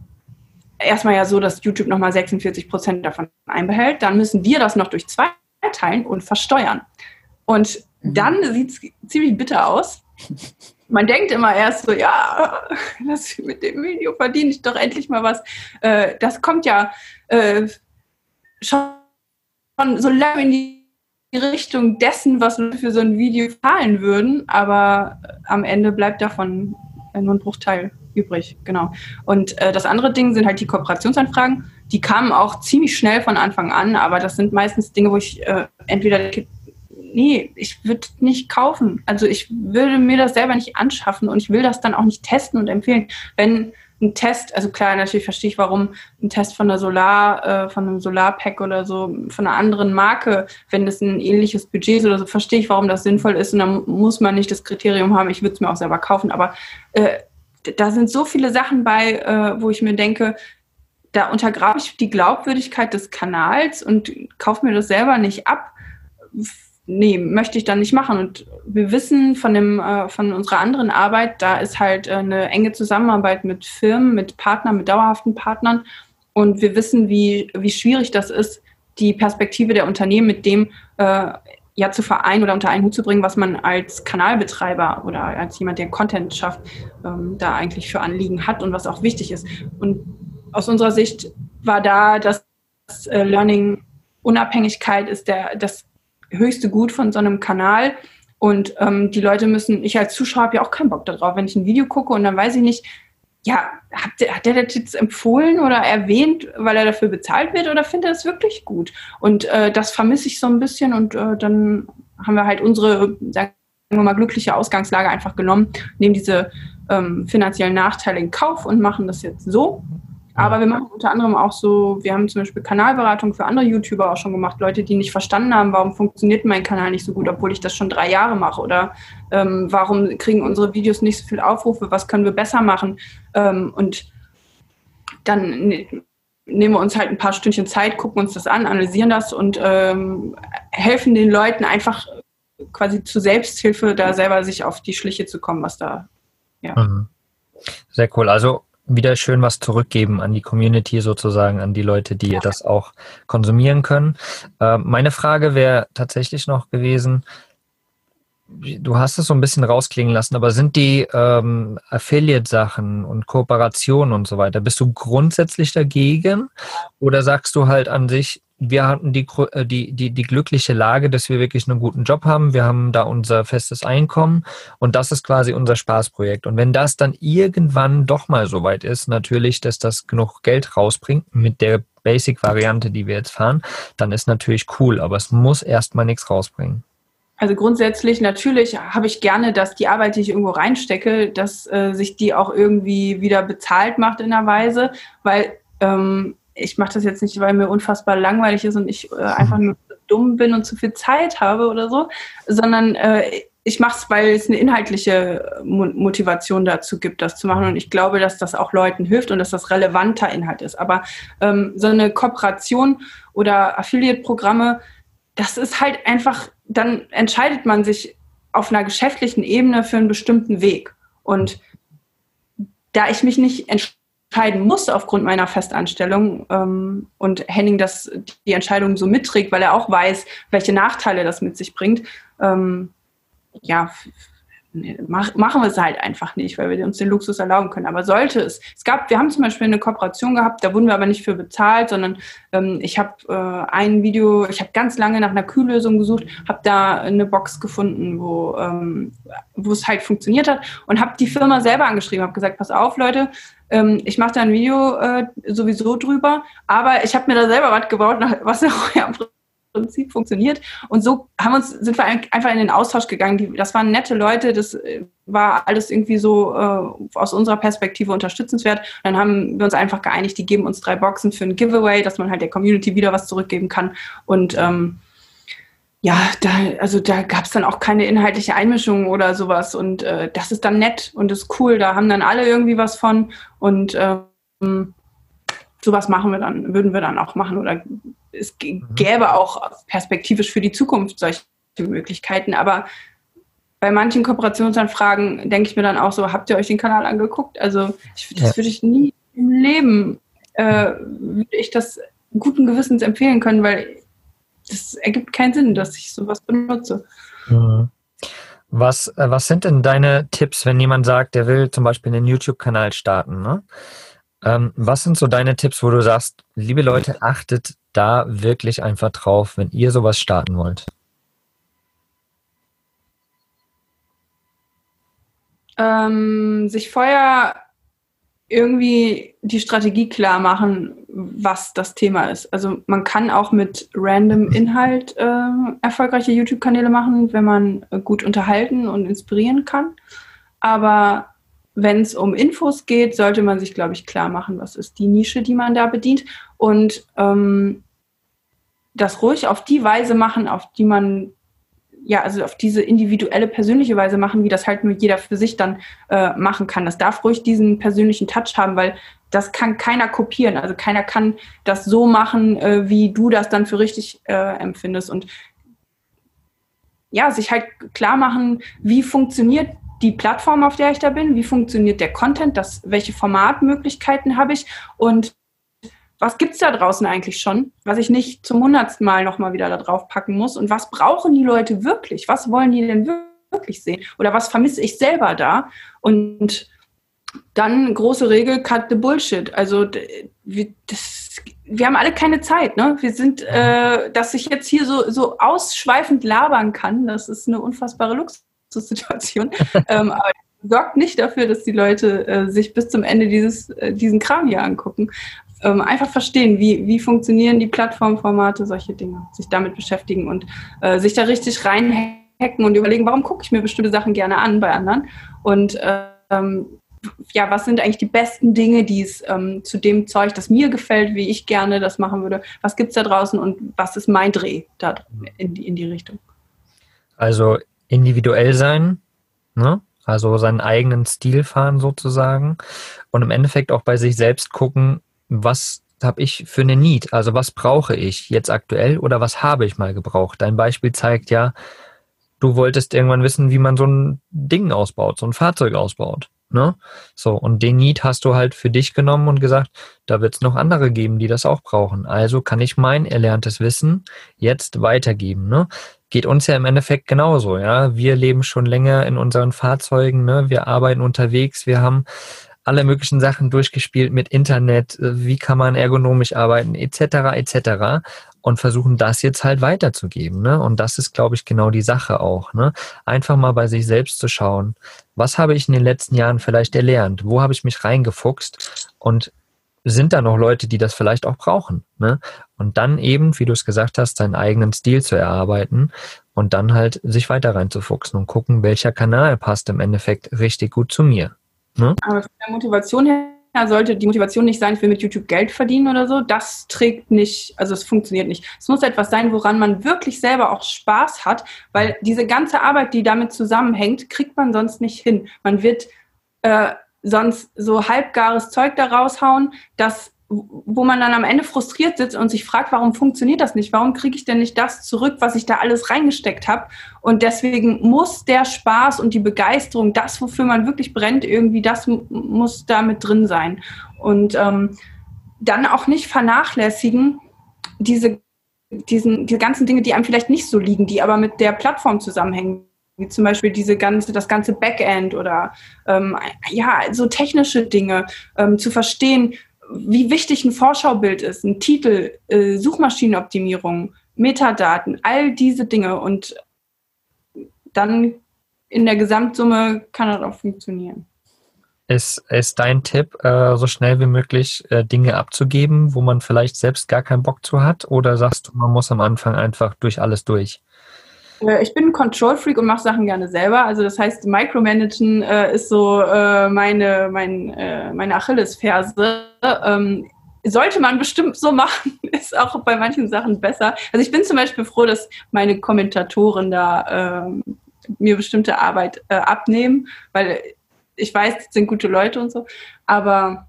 erstmal ja so, dass YouTube nochmal 46 Prozent davon einbehält. Dann müssen wir das noch durch zwei teilen und versteuern. Und mhm. dann sieht es ziemlich bitter aus. Man denkt immer erst so, ja, das, mit dem Video verdiene ich doch endlich mal was. Äh, das kommt ja äh, schon so lange in die Richtung dessen, was wir für so ein Video zahlen würden, aber am Ende bleibt davon nur ein Bruchteil übrig, genau. Und äh, das andere Ding sind halt die Kooperationsanfragen. Die kamen auch ziemlich schnell von Anfang an, aber das sind meistens Dinge, wo ich äh, entweder nee, ich würde nicht kaufen. Also ich würde mir das selber nicht anschaffen und ich will das dann auch nicht testen und empfehlen. Wenn ein Test, also klar, natürlich verstehe ich, warum ein Test von der Solar, äh, von einem Solarpack oder so, von einer anderen Marke, wenn das ein ähnliches Budget ist oder so, verstehe ich, warum das sinnvoll ist und dann muss man nicht das Kriterium haben, ich würde es mir auch selber kaufen, aber äh, da sind so viele Sachen bei, äh, wo ich mir denke, da untergrabe ich die Glaubwürdigkeit des Kanals und kaufe mir das selber nicht ab nee, möchte ich dann nicht machen. Und wir wissen von, dem, äh, von unserer anderen Arbeit, da ist halt äh, eine enge Zusammenarbeit mit Firmen, mit Partnern, mit dauerhaften Partnern. Und wir wissen, wie, wie schwierig das ist, die Perspektive der Unternehmen mit dem äh, ja zu vereinen oder unter einen Hut zu bringen, was man als Kanalbetreiber oder als jemand, der Content schafft, ähm, da eigentlich für Anliegen hat und was auch wichtig ist. Und aus unserer Sicht war da das äh, Learning Unabhängigkeit ist der, das höchste Gut von so einem Kanal. Und ähm, die Leute müssen, ich als Zuschauer habe ja auch keinen Bock darauf, wenn ich ein Video gucke und dann weiß ich nicht, ja, hat der, hat der das jetzt empfohlen oder erwähnt, weil er dafür bezahlt wird oder findet er das wirklich gut? Und äh, das vermisse ich so ein bisschen und äh, dann haben wir halt unsere, sagen wir mal, glückliche Ausgangslage einfach genommen, nehmen diese ähm, finanziellen Nachteile in Kauf und machen das jetzt so. Aber wir machen unter anderem auch so, wir haben zum Beispiel Kanalberatung für andere YouTuber auch schon gemacht, Leute, die nicht verstanden haben, warum funktioniert mein Kanal nicht so gut, obwohl ich das schon drei Jahre mache oder ähm, warum kriegen unsere Videos nicht so viel Aufrufe, was können wir besser machen ähm, und dann ne, nehmen wir uns halt ein paar Stündchen Zeit, gucken uns das an, analysieren das und ähm, helfen den Leuten einfach quasi zur Selbsthilfe, da selber sich auf die Schliche zu kommen, was da, ja. Mhm. Sehr cool. Also wieder schön was zurückgeben an die Community sozusagen, an die Leute, die das auch konsumieren können. Äh, meine Frage wäre tatsächlich noch gewesen, du hast es so ein bisschen rausklingen lassen, aber sind die ähm, Affiliate-Sachen und Kooperationen und so weiter, bist du grundsätzlich dagegen oder sagst du halt an sich, wir hatten die, äh, die, die, die glückliche Lage, dass wir wirklich einen guten Job haben. Wir haben da unser festes Einkommen und das ist quasi unser Spaßprojekt. Und wenn das dann irgendwann doch mal so weit ist, natürlich, dass das genug Geld rausbringt mit der Basic-Variante, die wir jetzt fahren, dann ist natürlich cool, aber es muss erstmal nichts rausbringen. Also grundsätzlich natürlich habe ich gerne, dass die Arbeit, die ich irgendwo reinstecke, dass äh, sich die auch irgendwie wieder bezahlt macht in einer Weise, weil ähm, ich mache das jetzt nicht, weil mir unfassbar langweilig ist und ich äh, einfach nur dumm bin und zu viel Zeit habe oder so, sondern äh, ich mache es, weil es eine inhaltliche Motivation dazu gibt, das zu machen. Und ich glaube, dass das auch Leuten hilft und dass das relevanter Inhalt ist. Aber ähm, so eine Kooperation oder Affiliate-Programme, das ist halt einfach, dann entscheidet man sich auf einer geschäftlichen Ebene für einen bestimmten Weg. Und da ich mich nicht entscheide, entscheiden muss aufgrund meiner Festanstellung ähm, und Henning das die Entscheidung so mitträgt, weil er auch weiß, welche Nachteile das mit sich bringt. Ähm, ja, mach, machen wir es halt einfach nicht, weil wir uns den Luxus erlauben können. Aber sollte es, es gab, wir haben zum Beispiel eine Kooperation gehabt, da wurden wir aber nicht für bezahlt, sondern ähm, ich habe äh, ein Video, ich habe ganz lange nach einer Kühllösung gesucht, habe da eine Box gefunden, wo ähm, wo es halt funktioniert hat und habe die Firma selber angeschrieben, habe gesagt, pass auf Leute, ähm, ich mache da ein Video äh, sowieso drüber, aber ich habe mir da selber was gebaut, was ja im Prinzip funktioniert. Und so haben uns, sind wir einfach in den Austausch gegangen. Die, das waren nette Leute, das äh, war alles irgendwie so äh, aus unserer Perspektive unterstützenswert. Und dann haben wir uns einfach geeinigt, die geben uns drei Boxen für ein Giveaway, dass man halt der Community wieder was zurückgeben kann. Und ähm, ja, da, also da gab es dann auch keine inhaltliche Einmischung oder sowas. Und äh, das ist dann nett und ist cool. Da haben dann alle irgendwie was von. Und ähm, sowas machen wir dann, würden wir dann auch machen. Oder es mhm. gäbe auch perspektivisch für die Zukunft solche Möglichkeiten. Aber bei manchen Kooperationsanfragen denke ich mir dann auch so, habt ihr euch den Kanal angeguckt? Also ich, das würde ich nie im Leben, äh, würde ich das guten Gewissens empfehlen können, weil das ergibt keinen Sinn, dass ich sowas benutze. Mhm. Was, äh, was sind denn deine Tipps, wenn jemand sagt, der will zum Beispiel einen YouTube-Kanal starten? Ne? Ähm, was sind so deine Tipps, wo du sagst, liebe Leute, achtet da wirklich einfach drauf, wenn ihr sowas starten wollt? ähm, sich vorher irgendwie die Strategie klar machen, was das Thema ist. Also man kann auch mit random Inhalt äh, erfolgreiche YouTube-Kanäle machen, wenn man gut unterhalten und inspirieren kann. Aber wenn es um Infos geht, sollte man sich, glaube ich, klar machen, was ist die Nische, die man da bedient. Und ähm, das ruhig auf die Weise machen, auf die man ja, also auf diese individuelle, persönliche Weise machen, wie das halt nur jeder für sich dann äh, machen kann. Das darf ruhig diesen persönlichen Touch haben, weil das kann keiner kopieren. Also keiner kann das so machen, äh, wie du das dann für richtig äh, empfindest. Und ja, sich halt klar machen, wie funktioniert die Plattform, auf der ich da bin, wie funktioniert der Content, das, welche Formatmöglichkeiten habe ich und was gibt es da draußen eigentlich schon, was ich nicht zum hundertsten Mal nochmal wieder da drauf packen muss und was brauchen die Leute wirklich? Was wollen die denn wirklich sehen? Oder was vermisse ich selber da? Und dann große Regel, cut the bullshit. Also wir, das, wir haben alle keine Zeit. Ne? Wir sind, äh, dass ich jetzt hier so, so ausschweifend labern kann, das ist eine unfassbare Luxussituation. ähm, aber sorgt nicht dafür, dass die Leute äh, sich bis zum Ende dieses, äh, diesen Kram hier angucken ähm, einfach verstehen, wie, wie funktionieren die Plattformformate, solche Dinge, sich damit beschäftigen und äh, sich da richtig reinhacken und überlegen, warum gucke ich mir bestimmte Sachen gerne an bei anderen und ähm, ja, was sind eigentlich die besten Dinge, die es ähm, zu dem Zeug, das mir gefällt, wie ich gerne das machen würde, was gibt es da draußen und was ist mein Dreh da in die, in die Richtung? Also individuell sein, ne? also seinen eigenen Stil fahren sozusagen und im Endeffekt auch bei sich selbst gucken, was habe ich für eine Need? Also was brauche ich jetzt aktuell oder was habe ich mal gebraucht? Dein Beispiel zeigt ja, du wolltest irgendwann wissen, wie man so ein Ding ausbaut, so ein Fahrzeug ausbaut. Ne? So, und den Need hast du halt für dich genommen und gesagt, da wird es noch andere geben, die das auch brauchen. Also kann ich mein erlerntes Wissen jetzt weitergeben. Ne? Geht uns ja im Endeffekt genauso, ja. Wir leben schon länger in unseren Fahrzeugen, ne? wir arbeiten unterwegs, wir haben alle möglichen Sachen durchgespielt mit Internet, äh, wie kann man ergonomisch arbeiten, etc., etc. und versuchen das jetzt halt weiterzugeben. Ne? Und das ist, glaube ich, genau die Sache auch. Ne? Einfach mal bei sich selbst zu schauen, was habe ich in den letzten Jahren vielleicht erlernt, wo habe ich mich reingefuchst und sind da noch Leute, die das vielleicht auch brauchen. Ne? Und dann eben, wie du es gesagt hast, seinen eigenen Stil zu erarbeiten und dann halt sich weiter reinzufuchsen und gucken, welcher Kanal passt im Endeffekt richtig gut zu mir. Ne? Aber von der Motivation her sollte die Motivation nicht sein, ich will mit YouTube Geld verdienen oder so. Das trägt nicht, also es funktioniert nicht. Es muss etwas sein, woran man wirklich selber auch Spaß hat, weil diese ganze Arbeit, die damit zusammenhängt, kriegt man sonst nicht hin. Man wird äh, sonst so halbgares Zeug da raushauen, das wo man dann am Ende frustriert sitzt und sich fragt, warum funktioniert das nicht? Warum kriege ich denn nicht das zurück, was ich da alles reingesteckt habe? Und deswegen muss der Spaß und die Begeisterung, das, wofür man wirklich brennt, irgendwie, das muss da mit drin sein. Und ähm, dann auch nicht vernachlässigen, diese, diesen, diese ganzen Dinge, die einem vielleicht nicht so liegen, die aber mit der Plattform zusammenhängen wie zum Beispiel diese ganze, das ganze Backend oder ähm, ja, so technische Dinge ähm, zu verstehen, wie wichtig ein Vorschaubild ist, ein Titel, äh, Suchmaschinenoptimierung, Metadaten, all diese Dinge und dann in der Gesamtsumme kann das auch funktionieren. Ist, ist dein Tipp, äh, so schnell wie möglich äh, Dinge abzugeben, wo man vielleicht selbst gar keinen Bock zu hat? Oder sagst du, man muss am Anfang einfach durch alles durch? Äh, ich bin ein Control-Freak und mache Sachen gerne selber. Also das heißt, Micromanagen äh, ist so äh, meine, mein, äh, meine Achillesferse. Ähm, sollte man bestimmt so machen, ist auch bei manchen Sachen besser. Also ich bin zum Beispiel froh, dass meine Kommentatoren da ähm, mir bestimmte Arbeit äh, abnehmen, weil ich weiß, das sind gute Leute und so. Aber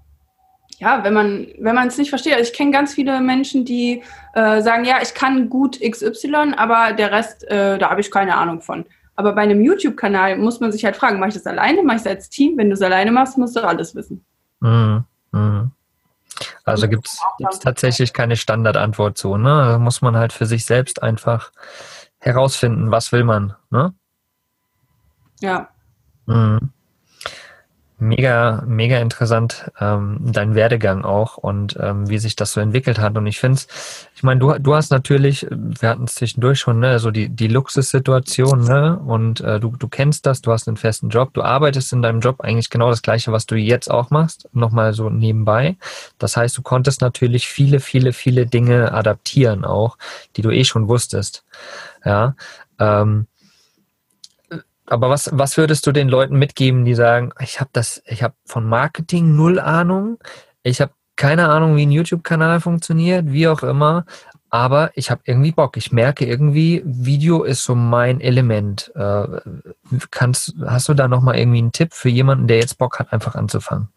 ja, wenn man wenn man es nicht versteht, also ich kenne ganz viele Menschen, die äh, sagen, ja, ich kann gut XY, aber der Rest, äh, da habe ich keine Ahnung von. Aber bei einem YouTube-Kanal muss man sich halt fragen, mache ich das alleine, mache ich es als Team? Wenn du es alleine machst, musst du alles wissen. Mhm. Mhm. Also gibt es tatsächlich keine Standardantwort zu. Ne? Da muss man halt für sich selbst einfach herausfinden, was will man. Ne? Ja. Mhm. Mega, mega interessant, ähm, dein Werdegang auch und ähm, wie sich das so entwickelt hat. Und ich finde es, ich meine, du, du hast natürlich, wir hatten es zwischendurch schon, ne, so die, die Luxussituation, ne? Und äh, du, du kennst das, du hast einen festen Job, du arbeitest in deinem Job eigentlich genau das gleiche, was du jetzt auch machst, nochmal so nebenbei. Das heißt, du konntest natürlich viele, viele, viele Dinge adaptieren auch, die du eh schon wusstest. Ja. Ähm, aber was, was würdest du den Leuten mitgeben, die sagen, ich habe das, ich habe von Marketing null Ahnung, ich habe keine Ahnung, wie ein YouTube-Kanal funktioniert, wie auch immer, aber ich habe irgendwie Bock. Ich merke irgendwie, Video ist so mein Element. Äh, kannst, hast du da nochmal irgendwie einen Tipp für jemanden, der jetzt Bock hat, einfach anzufangen?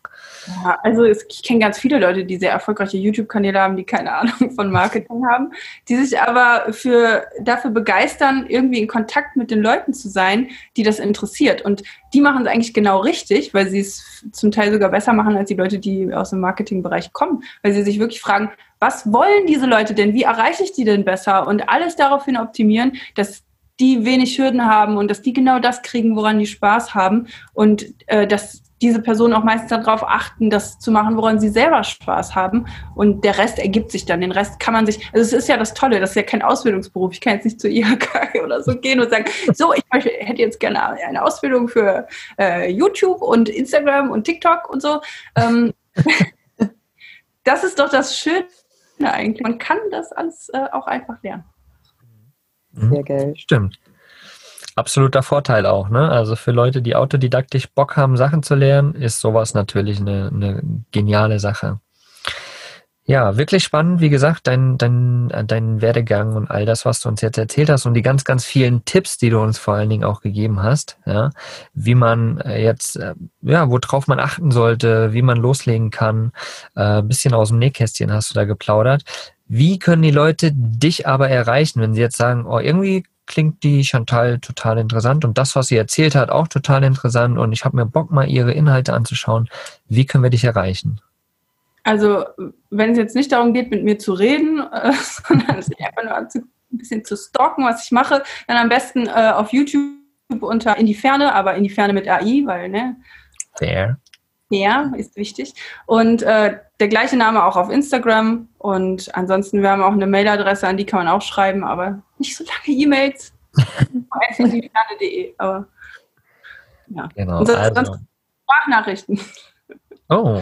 Ja, also ich kenne ganz viele Leute, die sehr erfolgreiche YouTube-Kanäle haben, die keine Ahnung von Marketing haben, die sich aber für, dafür begeistern, irgendwie in Kontakt mit den Leuten zu sein, die das interessiert. Und die machen es eigentlich genau richtig, weil sie es zum Teil sogar besser machen als die Leute, die aus dem Marketingbereich kommen, weil sie sich wirklich fragen, was wollen diese Leute denn? Wie erreiche ich die denn besser? Und alles daraufhin optimieren, dass die wenig Hürden haben und dass die genau das kriegen, woran die Spaß haben und äh, dass diese Personen auch meistens darauf achten, das zu machen, woran sie selber Spaß haben. Und der Rest ergibt sich dann. Den Rest kann man sich, also es ist ja das Tolle, das ist ja kein Ausbildungsberuf. Ich kann jetzt nicht zur IHK oder so gehen und sagen, so, ich möchte, hätte jetzt gerne eine Ausbildung für äh, YouTube und Instagram und TikTok und so. Ähm, das ist doch das Schöne eigentlich. Man kann das alles äh, auch einfach lernen. Sehr geil. Stimmt absoluter Vorteil auch. Ne? Also für Leute, die autodidaktisch Bock haben, Sachen zu lernen, ist sowas natürlich eine, eine geniale Sache. Ja, wirklich spannend, wie gesagt, dein, dein, dein Werdegang und all das, was du uns jetzt erzählt hast und die ganz, ganz vielen Tipps, die du uns vor allen Dingen auch gegeben hast, ja, wie man äh, jetzt, äh, ja, worauf man achten sollte, wie man loslegen kann, äh, bisschen aus dem Nähkästchen hast du da geplaudert. Wie können die Leute dich aber erreichen, wenn sie jetzt sagen, oh, irgendwie klingt die Chantal total interessant und das, was sie erzählt hat, auch total interessant und ich habe mir Bock, mal ihre Inhalte anzuschauen. Wie können wir dich erreichen? Also, wenn es jetzt nicht darum geht, mit mir zu reden, äh, sondern sich einfach nur ein bisschen zu stalken, was ich mache, dann am besten äh, auf YouTube unter In die Ferne, aber In die Ferne mit AI, weil, ne? Fair. Ja, ist wichtig. Und äh, der gleiche Name auch auf Instagram. Und ansonsten, wir haben auch eine Mailadresse, an die kann man auch schreiben, aber nicht so lange E-Mails. aber ja. Genau, sonst, also. sonst Sprachnachrichten. Oh.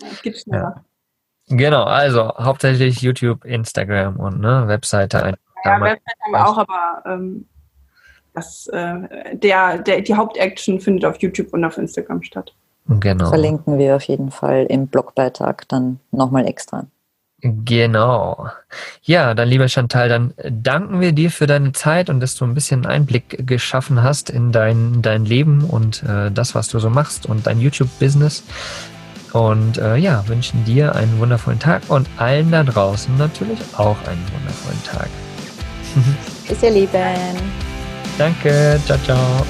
Ja, es geht schneller. Ja. Genau, also hauptsächlich YouTube, Instagram und ne, Webseite. Ja, Webseite haben wir auch, aber ähm, das, äh, der, der, die Hauptaction findet auf YouTube und auf Instagram statt. Genau. Verlinken wir auf jeden Fall im Blogbeitrag dann nochmal extra. Genau. Ja, dann lieber Chantal, dann danken wir dir für deine Zeit und dass du ein bisschen Einblick geschaffen hast in dein, dein Leben und äh, das, was du so machst und dein YouTube-Business. Und äh, ja, wünschen dir einen wundervollen Tag und allen da draußen natürlich auch einen wundervollen Tag. Bis ihr Lieben. Danke. Ciao, ciao.